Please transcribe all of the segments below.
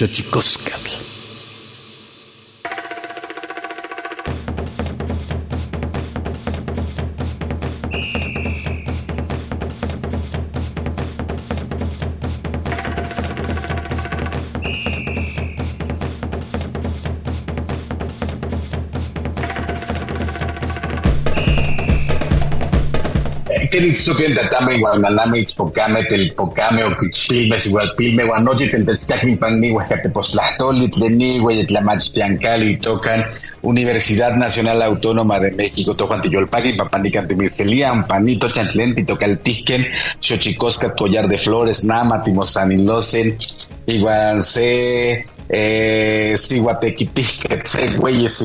Xochicoscatl. Kenitsuken tatame guananame ichpocame telpocame oquichpilme sigualpilme guanochi tentechcacnipangni huescatepostlastoli tleni hueyetlamachtiancali tocan Universidad Nacional Autónoma de México tojuantiyolpagui papandicantimircelia panito chantlenti tocaltisquen xochicosca collar de flores nama timosanilosen igual se eh, siguatequitisquetze güeyes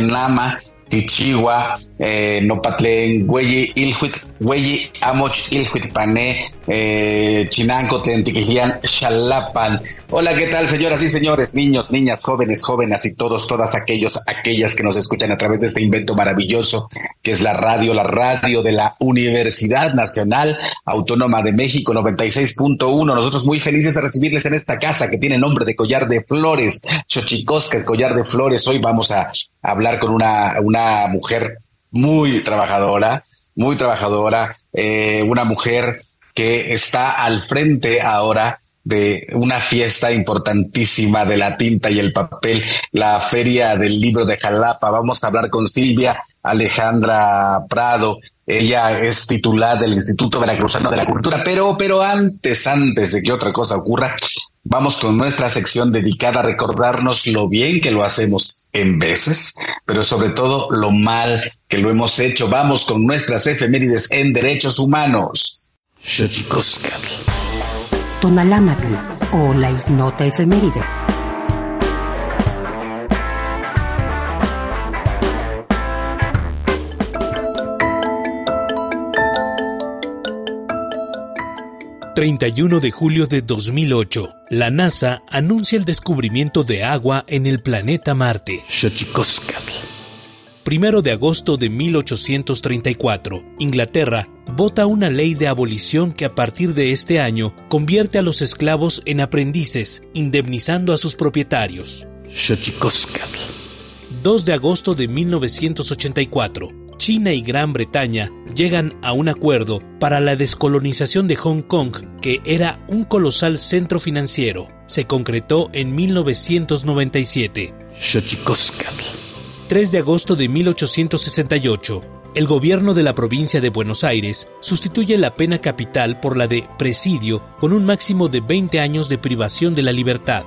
nama Tichihua, eh, Nopatlen, Güey Ilhuit, Güey Amoch Ilhuit Pané, eh, Chinanco, Tentiquilian, Xalapan. Hola, ¿qué tal, señoras y señores, niños, niñas, jóvenes, jóvenes y todos, todas aquellos, aquellas que nos escuchan a través de este invento maravilloso que es la radio, la radio de la Universidad Nacional Autónoma de México 96.1. Nosotros muy felices de recibirles en esta casa que tiene nombre de Collar de Flores, Xochicosca, el Collar de Flores. Hoy vamos a hablar con una, una mujer muy trabajadora, muy trabajadora, eh, una mujer que está al frente ahora de una fiesta importantísima de la tinta y el papel, la Feria del Libro de Jalapa. Vamos a hablar con Silvia Alejandra Prado. Ella es titular del Instituto Veracruzano de la Cultura, pero, pero antes, antes de que otra cosa ocurra, vamos con nuestra sección dedicada a recordarnos lo bien que lo hacemos en veces, pero sobre todo lo mal que lo hemos hecho. Vamos con nuestras efemérides en derechos humanos. Tonalámatl o la ignota efeméride. 31 de julio de 2008, la NASA anuncia el descubrimiento de agua en el planeta Marte. Primero de agosto de 1834, Inglaterra vota una ley de abolición que a partir de este año convierte a los esclavos en aprendices, indemnizando a sus propietarios. 2 de agosto de 1984, China y Gran Bretaña llegan a un acuerdo para la descolonización de Hong Kong, que era un colosal centro financiero. Se concretó en 1997. 3 de agosto de 1868, el gobierno de la provincia de Buenos Aires sustituye la pena capital por la de presidio con un máximo de 20 años de privación de la libertad.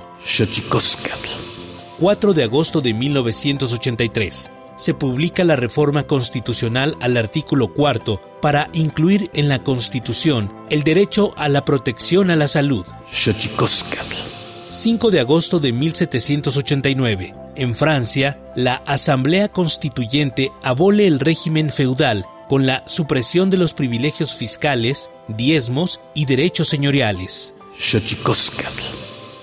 4 de agosto de 1983. Se publica la reforma constitucional al artículo cuarto para incluir en la Constitución el derecho a la protección a la salud. 5 de agosto de 1789. En Francia, la Asamblea Constituyente abole el régimen feudal con la supresión de los privilegios fiscales, diezmos y derechos señoriales. Xochicoscatl.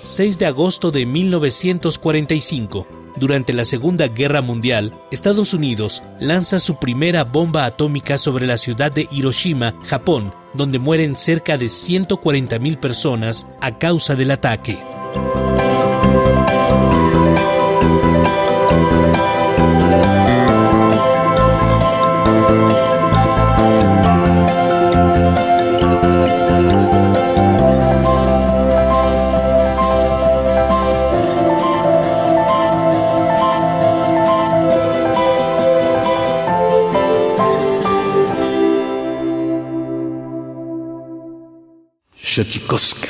6 de agosto de 1945. Durante la Segunda Guerra Mundial, Estados Unidos lanza su primera bomba atómica sobre la ciudad de Hiroshima, Japón, donde mueren cerca de 140.000 personas a causa del ataque. Xochicoscatl.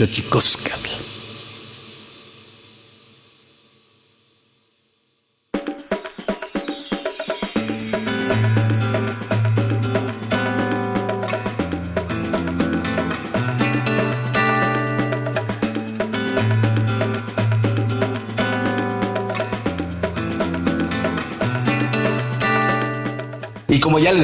Ya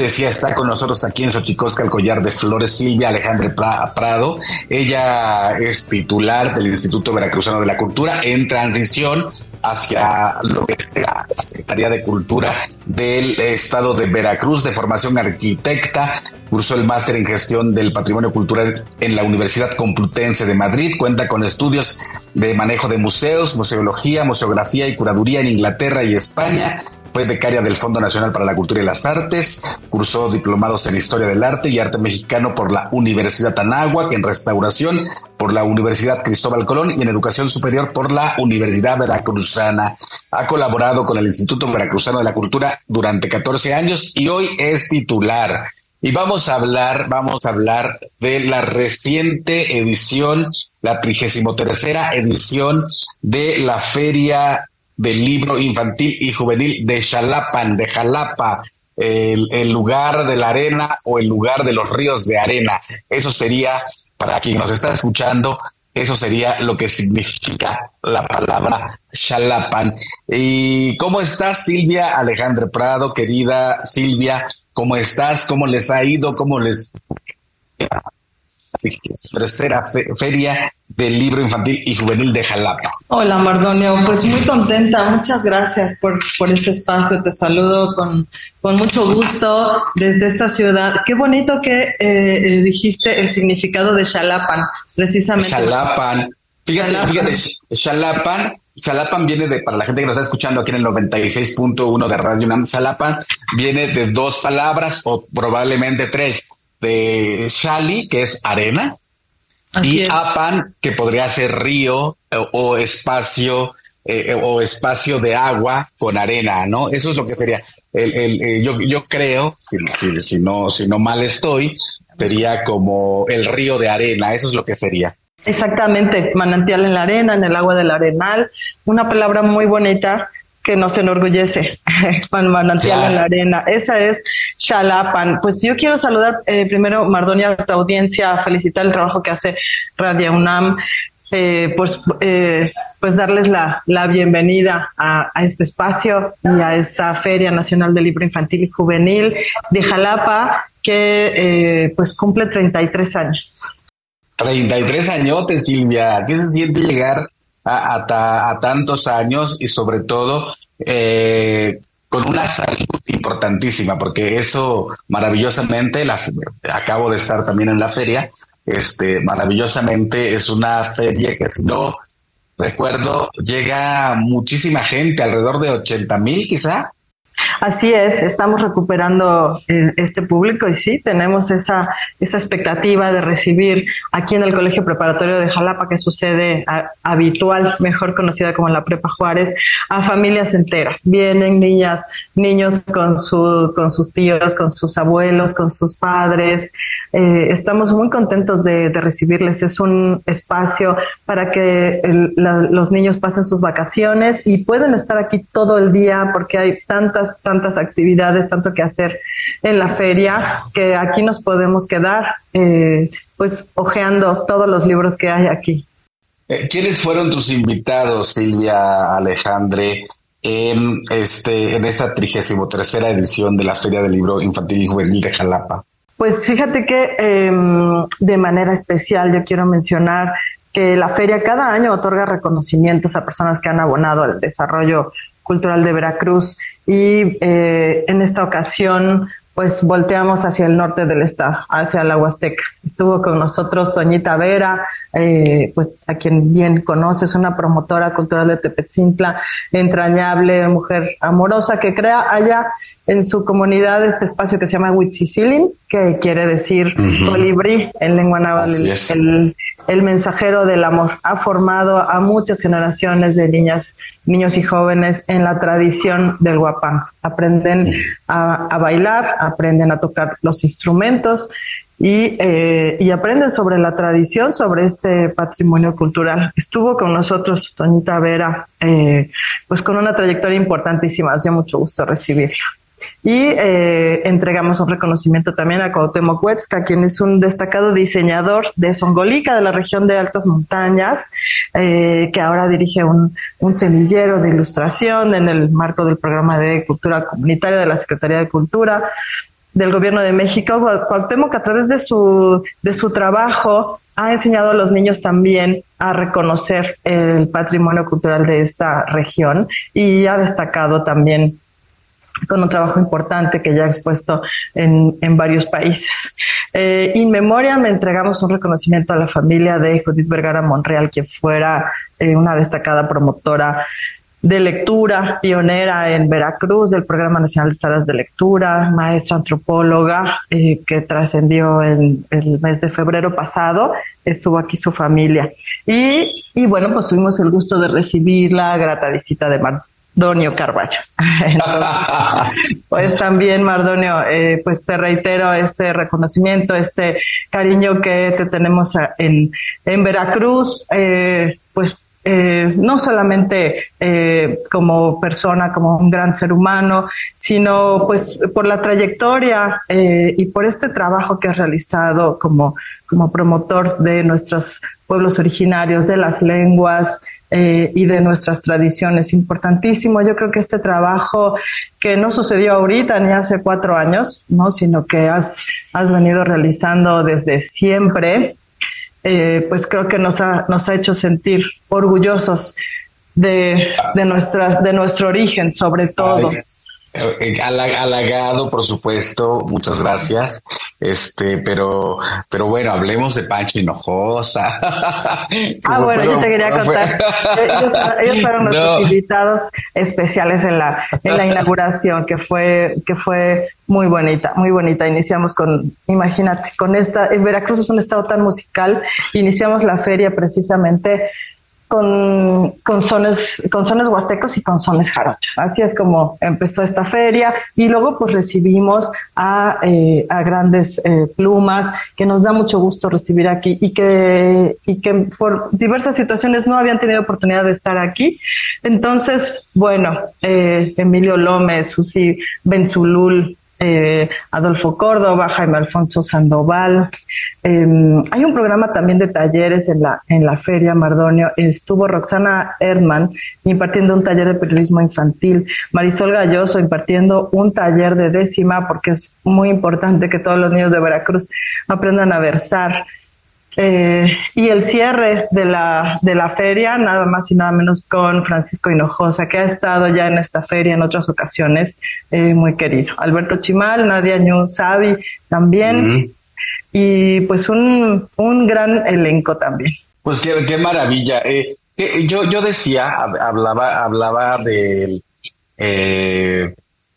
decía, está con nosotros aquí en Xochicosca el collar de flores Silvia Alejandra Prado. Ella es titular del Instituto Veracruzano de la Cultura en transición hacia lo que es la Secretaría de Cultura del Estado de Veracruz, de formación arquitecta, cursó el máster en gestión del patrimonio cultural en la Universidad Complutense de Madrid, cuenta con estudios de manejo de museos, museología, museografía y curaduría en Inglaterra y España, fue becaria del Fondo Nacional para la Cultura y las Artes, cursó diplomados en Historia del Arte y Arte Mexicano por la Universidad Anáhuac, en Restauración por la Universidad Cristóbal Colón y en Educación Superior por la Universidad Veracruzana. Ha colaborado con el Instituto Veracruzano de la Cultura durante 14 años y hoy es titular. Y vamos a hablar, vamos a hablar de la reciente edición, la trigésimo tercera edición de la Feria del libro infantil y juvenil de Xalapan, de Jalapa, el, lugar de la arena o el lugar de los ríos de arena. Eso sería, para quien nos está escuchando, eso sería lo que significa la palabra Xalapan. ¿Y cómo estás, Silvia Alejandra Prado, querida Silvia? ¿Cómo estás? ¿Cómo les ha ido? ¿Cómo les tercera feria del libro infantil y juvenil de Jalapa. Hola Mardonio, pues muy contenta, muchas gracias por, por este espacio, te saludo con, con mucho gusto desde esta ciudad. Qué bonito que eh, eh, dijiste el significado de Xalapan, precisamente. Xalapan, fíjate, fíjate, Xalapan Xalapan viene de, para la gente que nos está escuchando aquí en el 96.1 de Radio UNAM, Xalapan viene de dos palabras o probablemente tres de Shali, que es arena, y Apan, que podría ser río o, espacio eh, o espacio de agua con arena, ¿no? Eso es lo que sería. El, el, eh, yo, yo creo, si, si, no, si no mal estoy, sería como el río de arena, eso es lo que sería. Exactamente, manantial en la arena, en el agua del arenal, una palabra muy bonita que nos enorgullece, con manantial en la arena. Esa es Xalapan. Pues yo quiero saludar eh, primero, Mardonia, a tu audiencia, felicitar el trabajo que hace Radio UNAM. Eh, pues, eh, pues darles la, la bienvenida a, a, este espacio y a esta Feria Nacional del Libro Infantil y Juvenil de Jalapa, que pues cumple 33 años. 33 añotes, Silvia. ¿Qué se siente llegar a, a, tantos años y sobre todo eh, con una salud importantísima, porque eso maravillosamente, la, acabo de estar también en la feria, este, maravillosamente es una feria que si no recuerdo llega muchísima gente, alrededor de 80 mil quizá, Así es, estamos recuperando eh, este público y sí, tenemos esa, esa expectativa de recibir aquí en el Colegio Preparatorio de Jalapa, que sucede habitual, mejor conocida como la Prepa Juárez, a familias enteras. Vienen niñas, niños con, su, con sus tíos, con sus abuelos, con sus padres. Eh, estamos muy contentos de, recibirles. Es un espacio para que los niños pasen sus vacaciones y pueden estar aquí todo el día porque hay tantas tantas, actividades, tanto que hacer en la feria, que aquí nos podemos quedar, eh, pues, ojeando todos los libros que hay aquí. Eh, ¿Quiénes fueron tus invitados, Silvia Alejandre, en, este, en esta trigésimo tercera edición de la Feria del Libro Infantil y Juvenil de Jalapa? Pues fíjate que em, de manera especial yo quiero mencionar que la feria cada año otorga reconocimientos a personas que han abonado al desarrollo cultural de Veracruz. Y eh, en esta ocasión pues volteamos hacia el norte del estado, hacia la Huasteca. Estuvo con nosotros Toñita Vera, eh, pues a quien bien conoces, una promotora cultural de Tepetzintla, entrañable, mujer amorosa, que crea allá en su comunidad este espacio que se llama Huitzicilin, que quiere decir colibrí en lengua náhuatl, el, el, mensajero del amor. Ha formado a muchas generaciones de niñas, niños y jóvenes en la tradición del guapango. Aprenden a, bailar, aprenden a tocar los instrumentos y, eh, y, aprenden sobre la tradición, sobre este patrimonio cultural. Estuvo con nosotros Toñita Vera, eh, pues con una trayectoria importantísima. Hacía mucho gusto recibirla. Y eh, entregamos un reconocimiento también a Cuauhtémoc Huetzca, quien es un destacado diseñador de Songolica, de la región de altas montañas, eh, que ahora dirige un, un semillero de ilustración en el marco del programa de cultura comunitaria de la Secretaría de Cultura del Gobierno de México. Cuauhtémoc, a través de su, de su trabajo, ha enseñado a los niños también a reconocer el patrimonio cultural de esta región y ha destacado también con un trabajo importante que ya ha expuesto en, en varios países. Eh, in memoria me entregamos un reconocimiento a la familia de Judith Vergara Monreal, que fuera eh, una destacada promotora de lectura, pionera en Veracruz del Programa Nacional de Salas de Lectura, maestra antropóloga eh, que trascendió en el mes de febrero pasado, estuvo aquí su familia. Y, y bueno, pues tuvimos el gusto de recibir la grata visita de Mar Donio Carballo. pues también, Mardonio, eh, pues te reitero este reconocimiento, este cariño que te tenemos en, en Veracruz, eh, pues eh, no solamente como persona, como un gran ser humano, sino pues por la trayectoria y por este trabajo que has realizado como, como promotor de nuestros pueblos originarios, de las lenguas y de nuestras tradiciones. Importantísimo. Yo creo que este trabajo que no sucedió ahorita ni hace cuatro años, ¿no? sino que has, has venido realizando desde siempre eh, pues creo que nos ha, nos ha hecho sentir orgullosos de, de, nuestras, de nuestro origen, sobre todo. Eh, halagado, por supuesto, muchas gracias. Este, pero, pero bueno, hablemos de Pancho Hinojosa. ah, bueno, yo te quería contar. Ellos, fueron nuestros invitados especiales en la, en la inauguración, que fue, que fue muy bonita, muy bonita. Iniciamos con, imagínate, con esta, en Veracruz es un estado tan musical, iniciamos la feria precisamente con, con, sones, con sones huastecos y con sones jarochos. Así es como empezó esta feria y luego pues recibimos a, eh, a grandes eh, plumas que nos da mucho gusto recibir aquí y que, y que por diversas situaciones no habían tenido oportunidad de estar aquí. Entonces, bueno, eh, Emilio Lómez, Susi Benzulul, eh, Adolfo Córdoba, Jaime Alfonso Sandoval. Em, hay un programa también de talleres en la, en la feria Mardonio. Estuvo Roxana Erdman impartiendo un taller de periodismo infantil, Marisol Galloso impartiendo un taller de décima, porque es muy importante que todos los niños de Veracruz aprendan a versar. Eh, y el cierre de la, de la feria, nada más y nada menos con Francisco Hinojosa, que ha estado ya en esta feria en otras ocasiones, eh, muy querido. Alberto Chimal, Nadia Ñu Sabi también, y pues un, un gran elenco también. Pues qué, qué maravilla. Eh, yo, yo decía, hablaba, hablaba del, del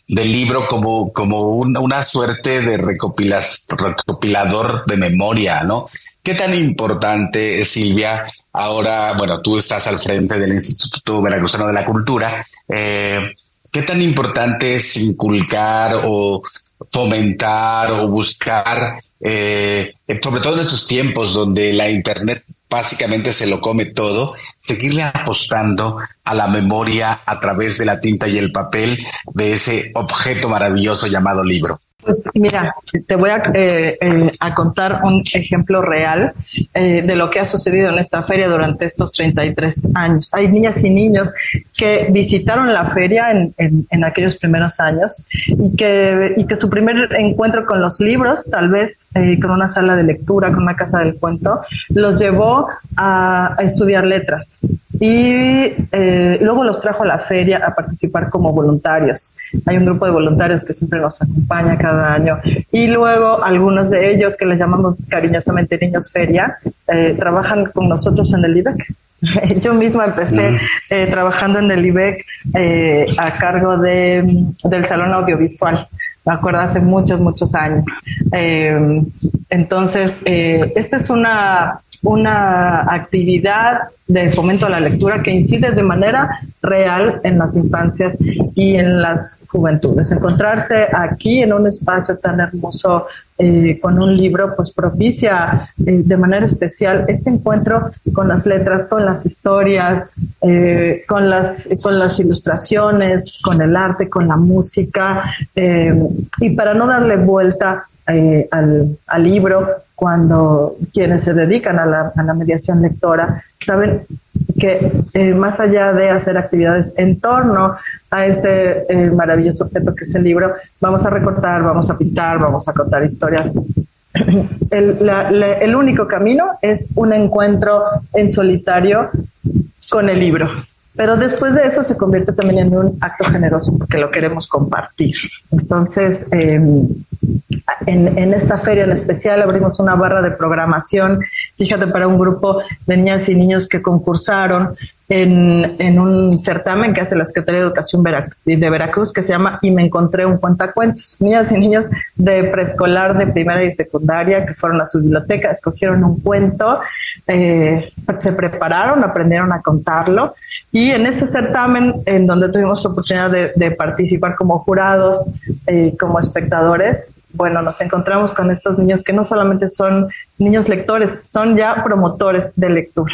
libro como, como una suerte de recopilas, recopilador de memoria, ¿no? ¿Qué tan importante, Silvia? Ahora, bueno, tú estás al frente del Instituto Veracruzano de la Cultura. Eh, ¿Qué tan importante es inculcar o fomentar o buscar, eh, sobre todo en estos tiempos donde la Internet básicamente se lo come todo, seguirle apostando a la memoria a través de la tinta y el papel de ese objeto maravilloso llamado libro? Pues mira, te voy a, eh, eh, a contar un ejemplo real eh, de lo que ha sucedido en esta feria durante estos 33 años. Hay niñas y niños que visitaron la feria en, aquellos primeros años y que, y que su primer encuentro con los libros, tal vez con una sala de lectura, con una casa del cuento, los llevó a estudiar letras y eh, luego los trajo a la feria a participar como voluntarios. Hay un grupo de voluntarios que siempre nos acompaña cada año y luego algunos de ellos que les llamamos cariñosamente niños feria eh, trabajan con nosotros en el IBEC. Yo misma empecé eh, trabajando en el IBEC a cargo de, del Salón Audiovisual me acuerdo hace muchos, muchos años. entonces, esta es una una actividad de fomento a la lectura que incide de manera real en las infancias y en las juventudes. Encontrarse aquí en un espacio tan hermoso eh, con un libro, pues propicia eh, de manera especial este encuentro con las letras, con las historias, eh, con, las, con las ilustraciones, con el arte, con la música, y para no darle vuelta al, al libro, cuando quienes se dedican a la, mediación lectora saben que eh, más allá de hacer actividades en torno a este eh, maravilloso objeto que es el libro, vamos a recortar, vamos a pintar, vamos a contar historias. El, el único camino es un encuentro en solitario con el libro. Pero después de eso se convierte también en un acto generoso porque lo queremos compartir. Entonces, em, en, esta feria en especial abrimos una barra de programación, fíjate, para un grupo de niñas y niños que concursaron en, un certamen que hace la Secretaría de Educación de Veracruz que se llama Y me encontré un cuentacuentos. Niñas y niños de preescolar, de primaria y secundaria que fueron a su biblioteca, escogieron un cuento, eh, se prepararon, aprendieron a contarlo y en ese certamen, en donde tuvimos oportunidad de, participar como jurados, eh, como espectadores, bueno, nos encontramos con estos niños que no solamente son niños lectores, son ya promotores de lectura.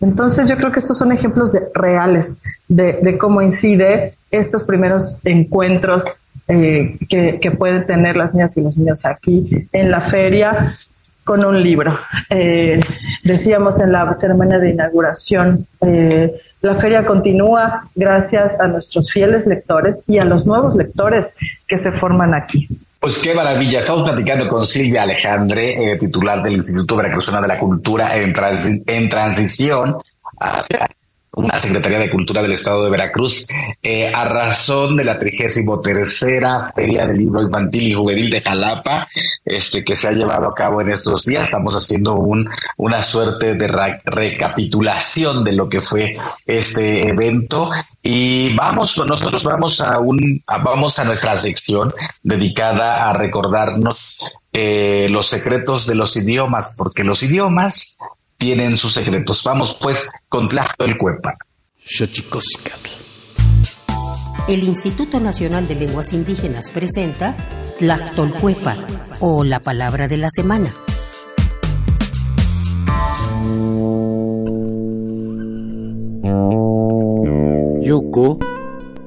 Entonces yo creo que estos son ejemplos reales de, cómo incide estos primeros encuentros eh, que, pueden tener las niñas y los niños aquí en la feria con un libro. Eh, decíamos en la ceremonia de inauguración, eh, la feria continúa gracias a nuestros fieles lectores y a los nuevos lectores que se forman aquí. Pues qué maravilla. Estamos platicando con Silvia Alejandre, eh, titular del Instituto Veracruzano de la Cultura en, transición hacia una Secretaría de Cultura del Estado de Veracruz, eh, a razón de la 33 Feria del Libro Infantil y Juvenil de Jalapa, este, que se ha llevado a cabo en estos días. Estamos haciendo un, una suerte de recapitulación de lo que fue este evento. Y vamos, nosotros vamos a un, vamos a nuestra sección dedicada a recordarnos eh, los secretos de los idiomas, porque los idiomas tienen sus secretos. Vamos pues con Cuepa. El Instituto Nacional de Lenguas Indígenas presenta Tlactolcuepa o la palabra de la semana. Yuko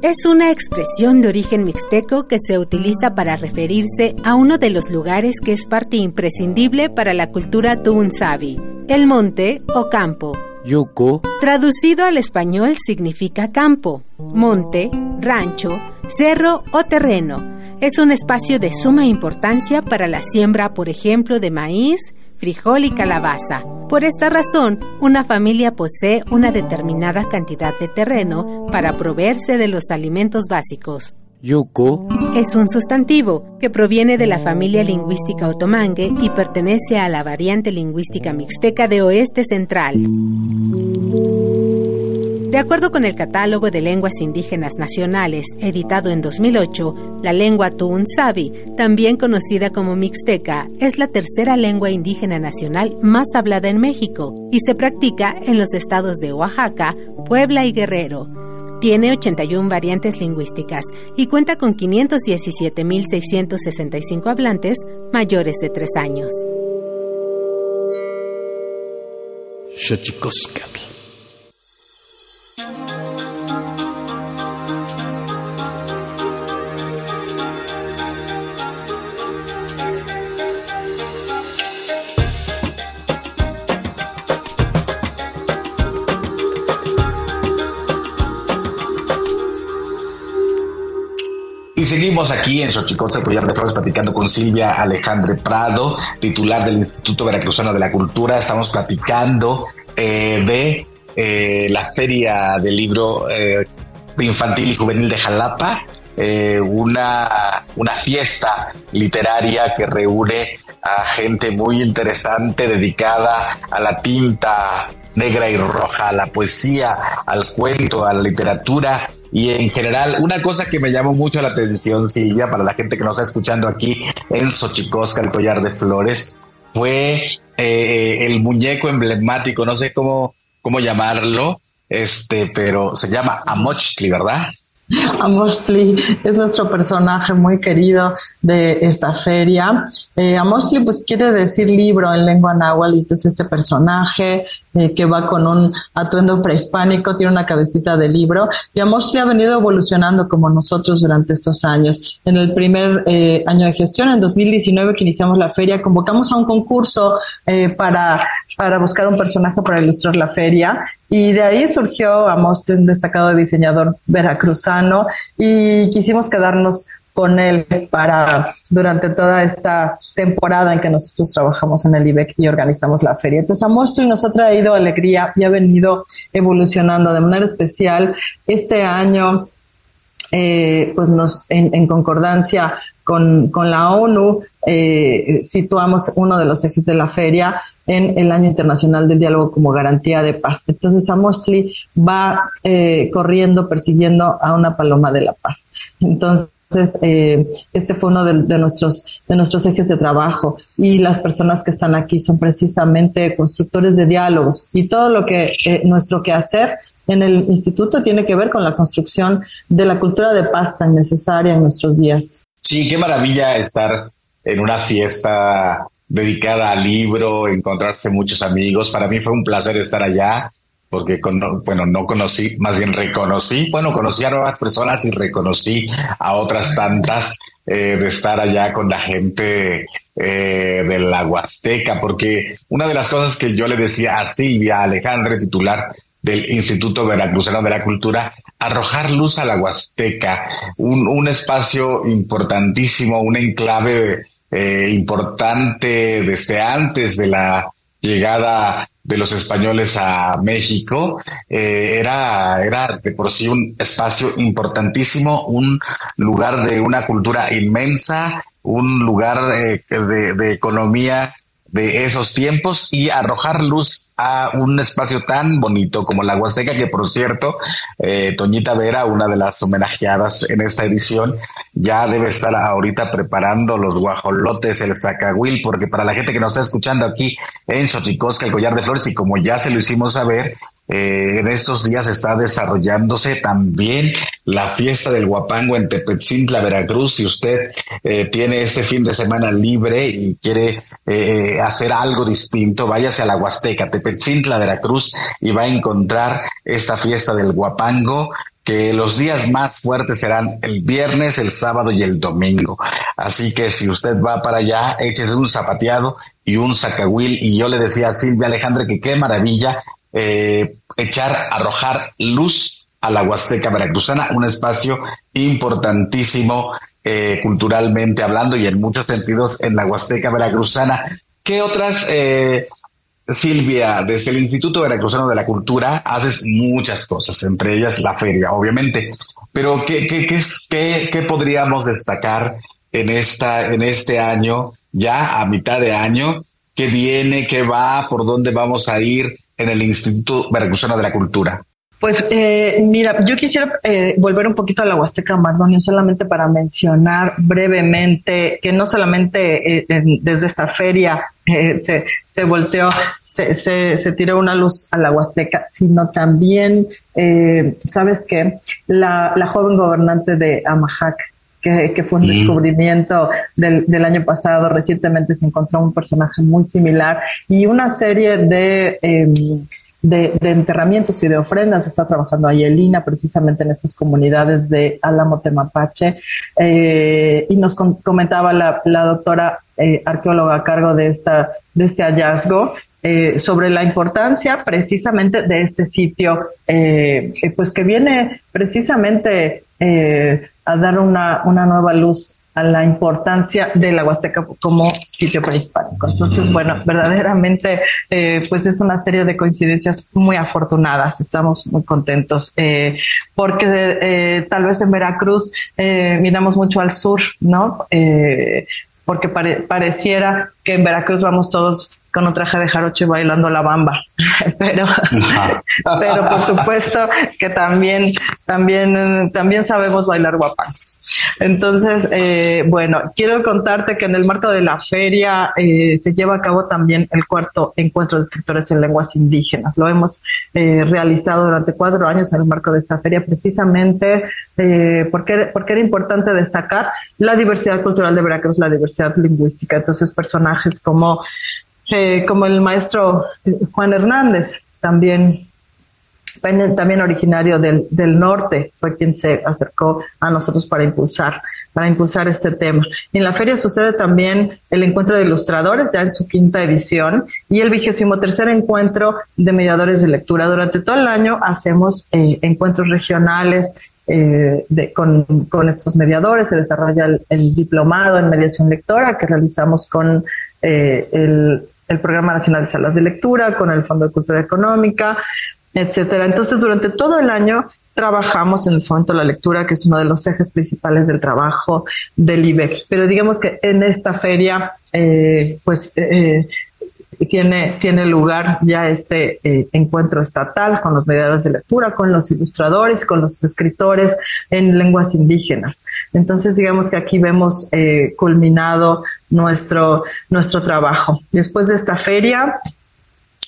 es una expresión de origen mixteco que se utiliza para referirse a uno de los lugares que es parte imprescindible para la cultura Tuunsabi, el monte o campo. Yuko. Traducido al español significa campo, monte, rancho, cerro o terreno. Es un espacio de suma importancia para la siembra, por ejemplo, de maíz, frijol y calabaza. Por esta razón, una familia posee una determinada cantidad de terreno para proveerse de los alimentos básicos. Yuko es un sustantivo que proviene de la familia lingüística otomangue y pertenece a la variante lingüística mixteca de oeste central. De acuerdo con el Catálogo de Lenguas Indígenas Nacionales, editado en 2008, la lengua Tuunsabi, también conocida como mixteca, es la tercera lengua indígena nacional más hablada en México y se practica en los estados de Oaxaca, Puebla y Guerrero. Tiene 81 variantes lingüísticas y cuenta con 517.665 hablantes mayores de 3 años. Y seguimos aquí en Xochicosca, Collar de Flores, platicando con Silvia Alejandre Prado, titular del Instituto Veracruzano de la Cultura. Estamos platicando eh, de la Feria del Libro Infantil y Juvenil de Jalapa, una, una fiesta literaria que reúne a gente muy interesante dedicada a la tinta negra y roja, a la poesía, al cuento, a la literatura y en general, una cosa que me llamó mucho la atención, Silvia, para la gente que nos está escuchando aquí en Xochicosca, el collar de flores, fue eh, el muñeco emblemático, no sé cómo, cómo llamarlo, este, pero se llama Amochtli, ¿verdad? Amostli es nuestro personaje muy querido de esta feria. Eh, Amostli pues quiere decir libro en lengua náhuatl, entonces este personaje eh, que va con un atuendo prehispánico, tiene una cabecita de libro y Amostli ha venido evolucionando como nosotros durante estos años. En el primer eh, año de gestión, en 2019 que iniciamos la feria, convocamos a un concurso eh, para, para buscar un personaje para ilustrar la feria y de ahí surgió Amostli, un destacado diseñador veracruzano y quisimos quedarnos con él para durante toda esta temporada en que nosotros trabajamos en el IBEC y organizamos la feria. Entonces, Amostri nos ha traído alegría y ha venido evolucionando de manera especial. Este año, eh, pues nos, en, concordancia con, con, la ONU, eh, situamos uno de los ejes de la feria en el Año Internacional del Diálogo como garantía de paz. Entonces, Amostli va eh, corriendo, persiguiendo a una paloma de la paz. Entonces, entonces, eh, este fue uno de, nuestros, de nuestros ejes de trabajo y las personas que están aquí son precisamente constructores de diálogos y todo lo que eh, nuestro quehacer en el instituto tiene que ver con la construcción de la cultura de paz tan necesaria en nuestros días. Sí, qué maravilla estar en una fiesta dedicada al libro, encontrarse muchos amigos. Para mí fue un placer estar allá porque bueno, no conocí, más bien reconocí, bueno, conocí a nuevas personas y reconocí a otras tantas eh, de estar allá con la gente eh, de la Huasteca, porque una de las cosas que yo le decía a Silvia Alejandre, titular del Instituto Veracruzano de la Cultura, arrojar luz a la Huasteca, un, un espacio importantísimo, un enclave eh, importante desde antes de la llegada de los españoles a México, eh, era, era de por sí un espacio importantísimo, un lugar de una cultura inmensa, un lugar eh, de, de economía de esos tiempos y arrojar luz a un espacio tan bonito como la Huasteca, que por cierto, eh, Toñita Vera, una de las homenajeadas en esta edición, ya debe estar ahorita preparando los guajolotes, el zacahuil, porque para la gente que nos está escuchando aquí en Xochicosca, el collar de flores, y como ya se lo hicimos saber, eh, en estos días está desarrollándose también la fiesta del Guapango en Tepetzintla, Veracruz. Si usted eh, tiene este fin de semana libre y quiere eh, hacer algo distinto, váyase a la Huasteca, Tepetzintla, Veracruz, y va a encontrar esta fiesta del Guapango que los días más fuertes serán el viernes, el sábado y el domingo. Así que si usted va para allá, échese un zapateado y un zacahuil. Y yo le decía a Silvia Alejandra que qué maravilla eh, echar, arrojar luz a la Huasteca Veracruzana, un espacio importantísimo eh, culturalmente hablando y en muchos sentidos en la Huasteca Veracruzana. ¿Qué otras, eh, Silvia, desde el Instituto Veracruzano de la Cultura haces muchas cosas, entre ellas la feria, obviamente, pero ¿qué, qué, qué, qué podríamos destacar en, esta, en este año, ya a mitad de año? ¿Qué viene? ¿Qué va? ¿Por dónde vamos a ir? en el Instituto Veracruzano de la Cultura? Pues eh, mira, yo quisiera eh, volver un poquito a la Huasteca Mardonio solamente para mencionar brevemente que no solamente eh, desde esta feria se, se volteó, se, se, tiró una luz a la Huasteca, sino también, ¿sabes qué? La, la joven gobernante de Amajac, que, fue un descubrimiento del, del, año pasado. Recientemente se encontró un personaje muy similar y una serie de, em, de, enterramientos y de ofrendas. Está trabajando ahí Elina precisamente en estas comunidades de Álamo Temapache. Eh, y nos comentaba la, doctora eh, arqueóloga a cargo de, esta, de este hallazgo eh, sobre la importancia precisamente de este sitio, pues que viene precisamente a dar una, una nueva luz a la importancia de la Huasteca como sitio prehispánico. Entonces, bueno, verdaderamente, eh, pues es una serie de coincidencias muy afortunadas. Estamos muy contentos eh, porque eh, tal vez en Veracruz miramos mucho al sur, ¿no? porque pareciera que en Veracruz vamos todos con un traje de jarocho bailando la bamba. pero, pero por supuesto que también, también, también sabemos bailar guapán. Entonces, eh, bueno, quiero contarte que en el marco de la feria eh, se lleva a cabo también el cuarto encuentro de escritores en lenguas indígenas. Lo hemos eh, realizado durante cuatro años en el marco de esta feria, precisamente porque, porque era importante destacar la diversidad cultural de Veracruz, la diversidad lingüística. Entonces, personajes como, como el maestro Juan Hernández, también también originario del, del norte, fue quien se acercó a nosotros para impulsar, para impulsar este tema. En la feria sucede también el encuentro de ilustradores, ya en su quinta edición, y el vigésimo tercer encuentro de mediadores de lectura. Durante todo el año hacemos eh, encuentros regionales eh, con, con, estos mediadores, se desarrolla el, diplomado en mediación lectora que realizamos con eh, el, el Programa Nacional de Salas de Lectura, con el Fondo de Cultura Económica, etcétera. Entonces, durante todo el año trabajamos en el fondo la lectura, que es uno de los ejes principales del trabajo del IBEC. Pero digamos que en esta feria, eh, pues eh, tiene, tiene lugar ya este eh, encuentro estatal con los mediadores de lectura, con los ilustradores, con los escritores en lenguas indígenas. Entonces, digamos que aquí vemos culminado nuestro, nuestro trabajo. Después de esta feria,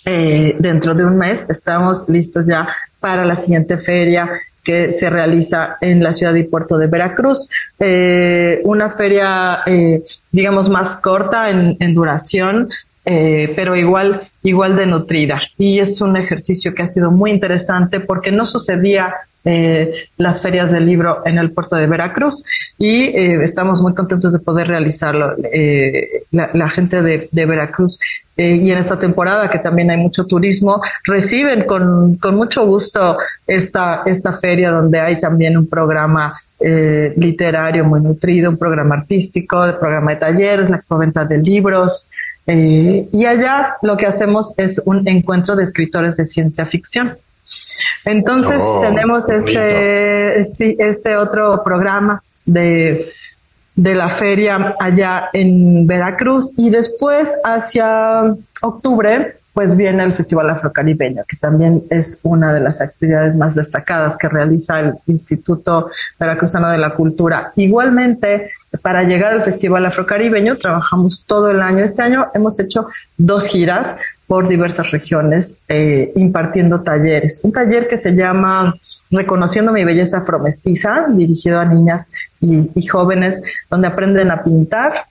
eh, dentro de un mes estamos listos ya para la siguiente feria que se realiza en la ciudad y puerto de Veracruz. Eh, una feria, eh, digamos, más corta en, en duración, pero igual, igual de nutrida. Y es un ejercicio que ha sido muy interesante porque no sucedía eh, las ferias del libro en el puerto de Veracruz y eh, estamos muy contentos de poder realizarlo. Eh, la, gente de, Veracruz y en esta temporada que también hay mucho turismo, reciben con, con mucho gusto esta, esta feria donde hay también un programa literario muy nutrido, un programa artístico, el programa de talleres, la expoventa de libros. Y allá lo que hacemos es un encuentro de escritores de ciencia ficción. Entonces oh, tenemos este, este otro programa de, de la feria allá en Veracruz y después hacia octubre pues viene el Festival Afrocaribeño, que también es una de las actividades más destacadas que realiza el Instituto Veracruzano de la Cultura. Igualmente, para llegar al Festival Afrocaribeño, trabajamos todo el año. Este año hemos hecho dos giras por diversas regiones eh, impartiendo talleres. Un taller que se llama Reconociendo mi belleza afromestiza, dirigido a niñas y, jóvenes, donde aprenden a pintar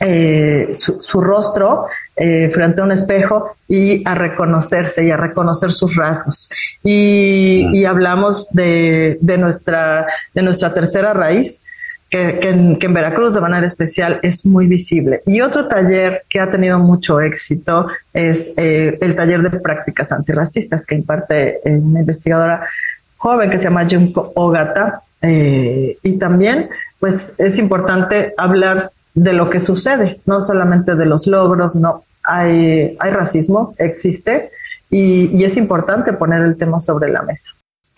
eh, su, rostro eh, frente a un espejo y a reconocerse y a reconocer sus rasgos. Y, y hablamos de, de, nuestra, de nuestra tercera raíz, que, en, Veracruz de manera especial es muy visible. Y otro taller que ha tenido mucho éxito es eh, el taller de prácticas antirracistas que imparte una investigadora joven que se llama Junko Ogata. Eh, y también, pues, es importante hablar de lo que sucede, no solamente de los logros, no. Hay, hay racismo, existe, y, y es importante poner el tema sobre la mesa.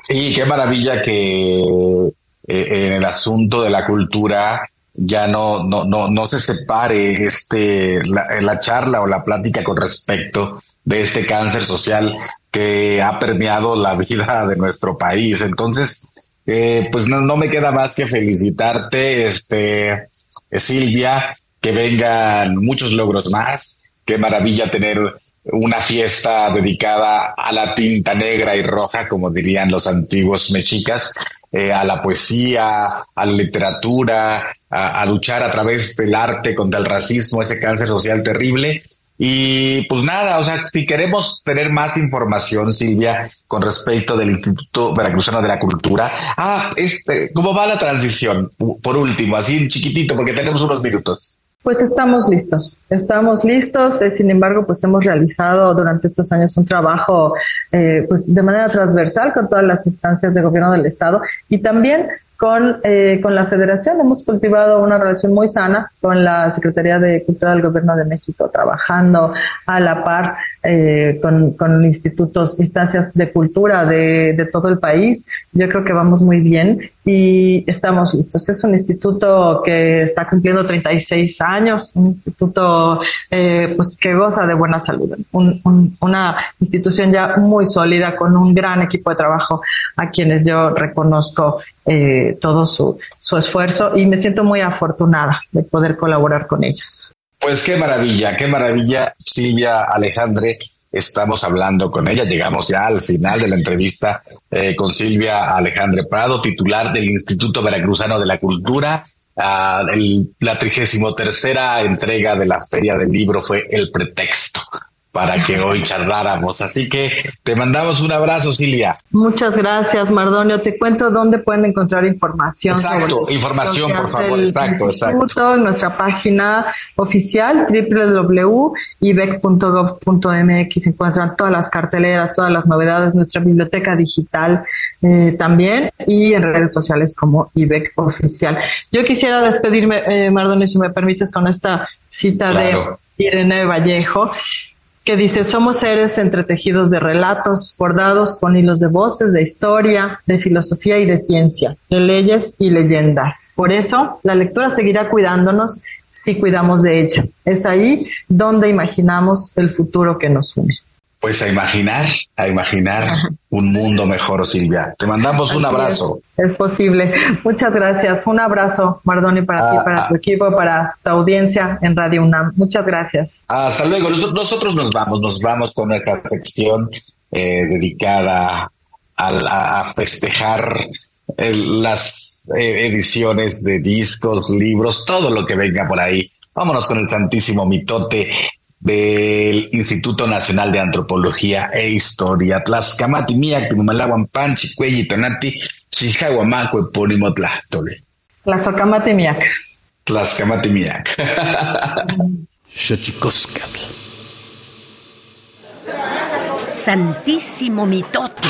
Sí, qué maravilla que eh, en el asunto de la cultura ya no, no, no, no se separe este, la, charla o la plática con respecto de este cáncer social que ha permeado la vida de nuestro país. Entonces, eh, pues no, no, me queda más que felicitarte, este, Silvia, que vengan muchos logros más. Qué maravilla tener una fiesta dedicada a la tinta negra y roja, como dirían los antiguos mexicas, eh, a la poesía, a la literatura, a, luchar a través del arte contra el racismo, ese cáncer social terrible. Y pues nada, o sea, si queremos tener más información, Silvia, con respecto del Instituto Veracruzano de la Cultura. Ah, este, ¿cómo va la transición? Por último, así chiquitito, porque tenemos unos minutos. Pues estamos listos, estamos listos. Eh, sin embargo, pues hemos realizado durante estos años un trabajo, eh, pues de manera transversal con todas las instancias de gobierno del estado y también con, eh, con la federación. Hemos cultivado una relación muy sana con la Secretaría de Cultura del Gobierno de México, trabajando a la par eh, con, con, institutos, instancias de cultura de, de todo el país. Yo creo que vamos muy bien y estamos listos. Es un instituto que está cumpliendo 36 años, un instituto eh, pues, que goza de buena salud, una institución ya muy sólida con un gran equipo de trabajo a quienes yo reconozco eh, todo su, su esfuerzo y me siento muy afortunada de poder colaborar con ellos. Pues qué maravilla, qué maravilla, Silvia Alejandre. Estamos hablando con ella, llegamos ya al final de la entrevista eh, con Silvia Alejandre Prado, titular del Instituto Veracruzano de la Cultura. Ah, la trigésimo tercera entrega de la Feria del Libro fue El Pretexto para que hoy charláramos. Así que te mandamos un abrazo, Silvia. Muchas gracias, Mardonio. Te cuento dónde pueden encontrar información. Exacto, información, por favor. Exacto, exacto. En nuestra página oficial www.ibec.gov.mx encuentran todas las carteleras, todas las novedades, nuestra biblioteca digital eh, también y en redes sociales como IBEC Oficial. Yo quisiera despedirme, eh, Mardonio, si me permites, con esta cita de Irene Vallejo que dice, somos seres entretejidos de relatos, bordados con hilos de voces, de historia, de filosofía y de ciencia, de leyes y leyendas. Por eso, la lectura seguirá cuidándonos si cuidamos de ella. Es ahí donde imaginamos el futuro que nos une. Pues a imaginar, a imaginar un mundo mejor, Silvia. Te mandamos un abrazo. Es, posible. Muchas gracias. Un abrazo, Mardoni, para ti, ah, para tu ah. equipo, para tu audiencia en Radio UNAM. Muchas gracias. Hasta luego. Nosotros nos vamos, nos vamos con nuestra sección eh, dedicada a, festejar las eh, ediciones de discos, libros, todo lo que venga por ahí. Vámonos con el Santísimo Mitote del Instituto Nacional de Antropología e Historia, Tlaxcamati, Miak, Timalawan, Panchi, Cuelli, Tonati, Chijahuamaco, Epónimo, Tlachtole. Tlaxcamati, Miak. Tlaxcamati, Miak. Santísimo Mitote.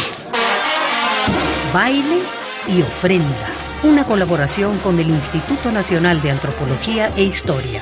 Baile y ofrenda. Una colaboración con el Instituto Nacional de Antropología e Historia.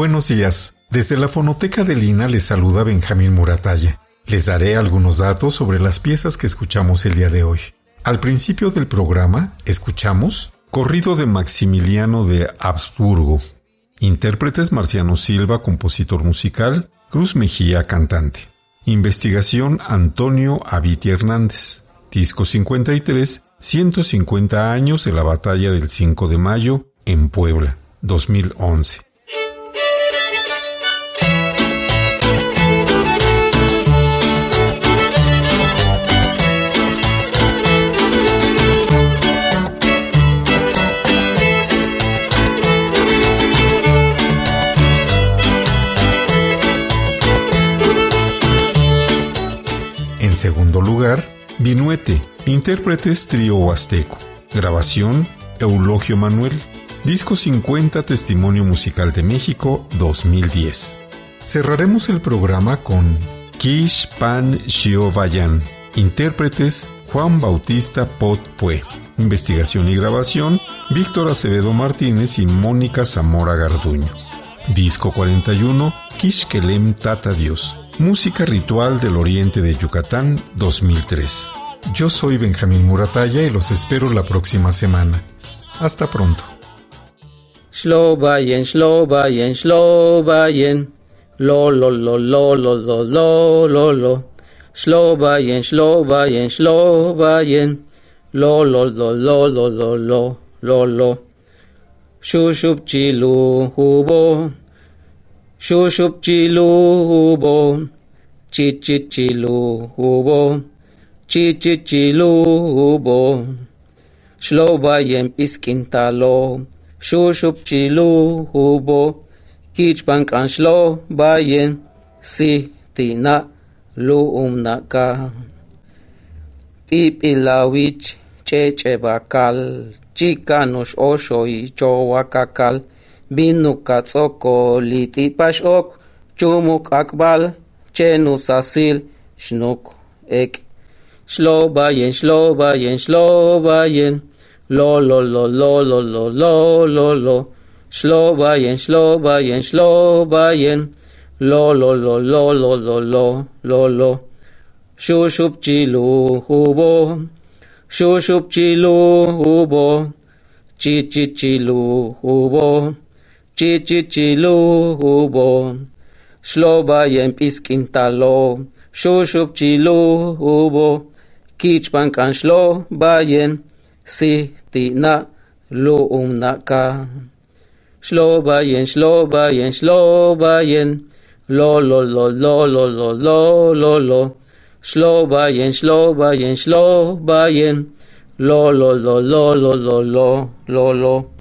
Buenos días. Desde la fonoteca de Lina les saluda Benjamín Muratalla. Les daré algunos datos sobre las piezas que escuchamos el día de hoy. Al principio del programa escuchamos Corrido de Maximiliano de Habsburgo. Intérpretes Marciano Silva, compositor musical, Cruz Mejía, cantante. Investigación Antonio Aviti Hernández. Disco 53, 150 años de la batalla del 5 de mayo en Puebla, 2011. Lugar, Vinuete, intérpretes trío huasteco. Grabación, Eulogio Manuel. Disco 50 Testimonio Musical de México 2010. Cerraremos el programa con Kish Pan Vayan. Intérpretes Juan Bautista Pot Pue. Investigación y grabación Víctor Acevedo Martínez y Mónica Zamora Garduño. Disco 41 Kelem Tata Dios. Música Ritual del Oriente de Yucatán 2003. Yo soy Benjamín Murataya y los espero la próxima semana. Hasta pronto. Shlobayen, shlobayen, shlobayen. Lo, lo, lo, lo, lo, lo, lo, lo, lo. Shlobayen, shlobayen, shlobayen. Lo, lo, lo, lo, lo, lo, lo, lo, lo. Chilu hubo. शोशुप चिलो हुबो चिचि चिलो हुबो चिचि चिलो हुबो श्लोभा यम इसकिंता लो शोशुप चिलो हुबो किच पंक अंशलो बायें सि तीना लो उम नका पीपिलाविच चे चे बाकाल चिका नुश ओशो इचो litipash ok. Chumuk akbal. Chenus asil. Shnuk ek. Shlo bayen, shlo bayen, shlo bayen. Lo lo lo lo lo lo lo lo lo. Shlo bayen, shlo bayen, shlo bayen. Lo lo lo lo lo lo lo lo lo. Shushup chilu hubo. Shushup chilu hubo. Chichichilu hubo. Chichichilu hubo. Shlo bayen piskintalo. Shushup chilu hubo. chichichilubo, shloba yempiskintaló, shushupchilubo, kichpankan shlobayen, sitina luumnaka. Shlobayen, shlobayen, shlobayen, lo lo lo lo lo lo lo lo lo, shlobayen, shlobayen, shlobayen, lo lo lo lo lo lo lo lo lo.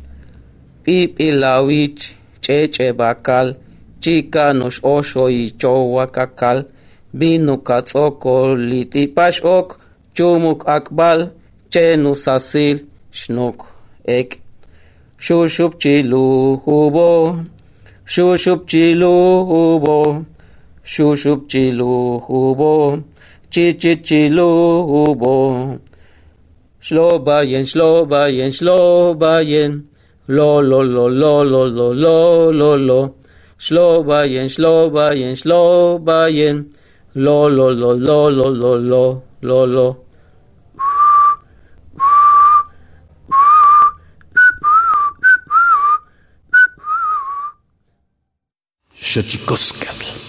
pipilawich chechebakal chikanox oxo ichouakakal binukatzoko litipax ok chumuk akbal chenusasil xnuk ek xuxupchilujubo xuxupchilujubo xuxupchilujubo chichichilujubo shlobayen shlobayen shlobayen chilu hubo. Chichichilu hubo. Shlo bayen, shlo bayen, shlo bayen. Lo lo lo lo lo lo lo lo lo. Shlo bayen, shlo bayen, shlo bayen. Lo lo lo lo lo lo lo lo lo. Xochicoscatl.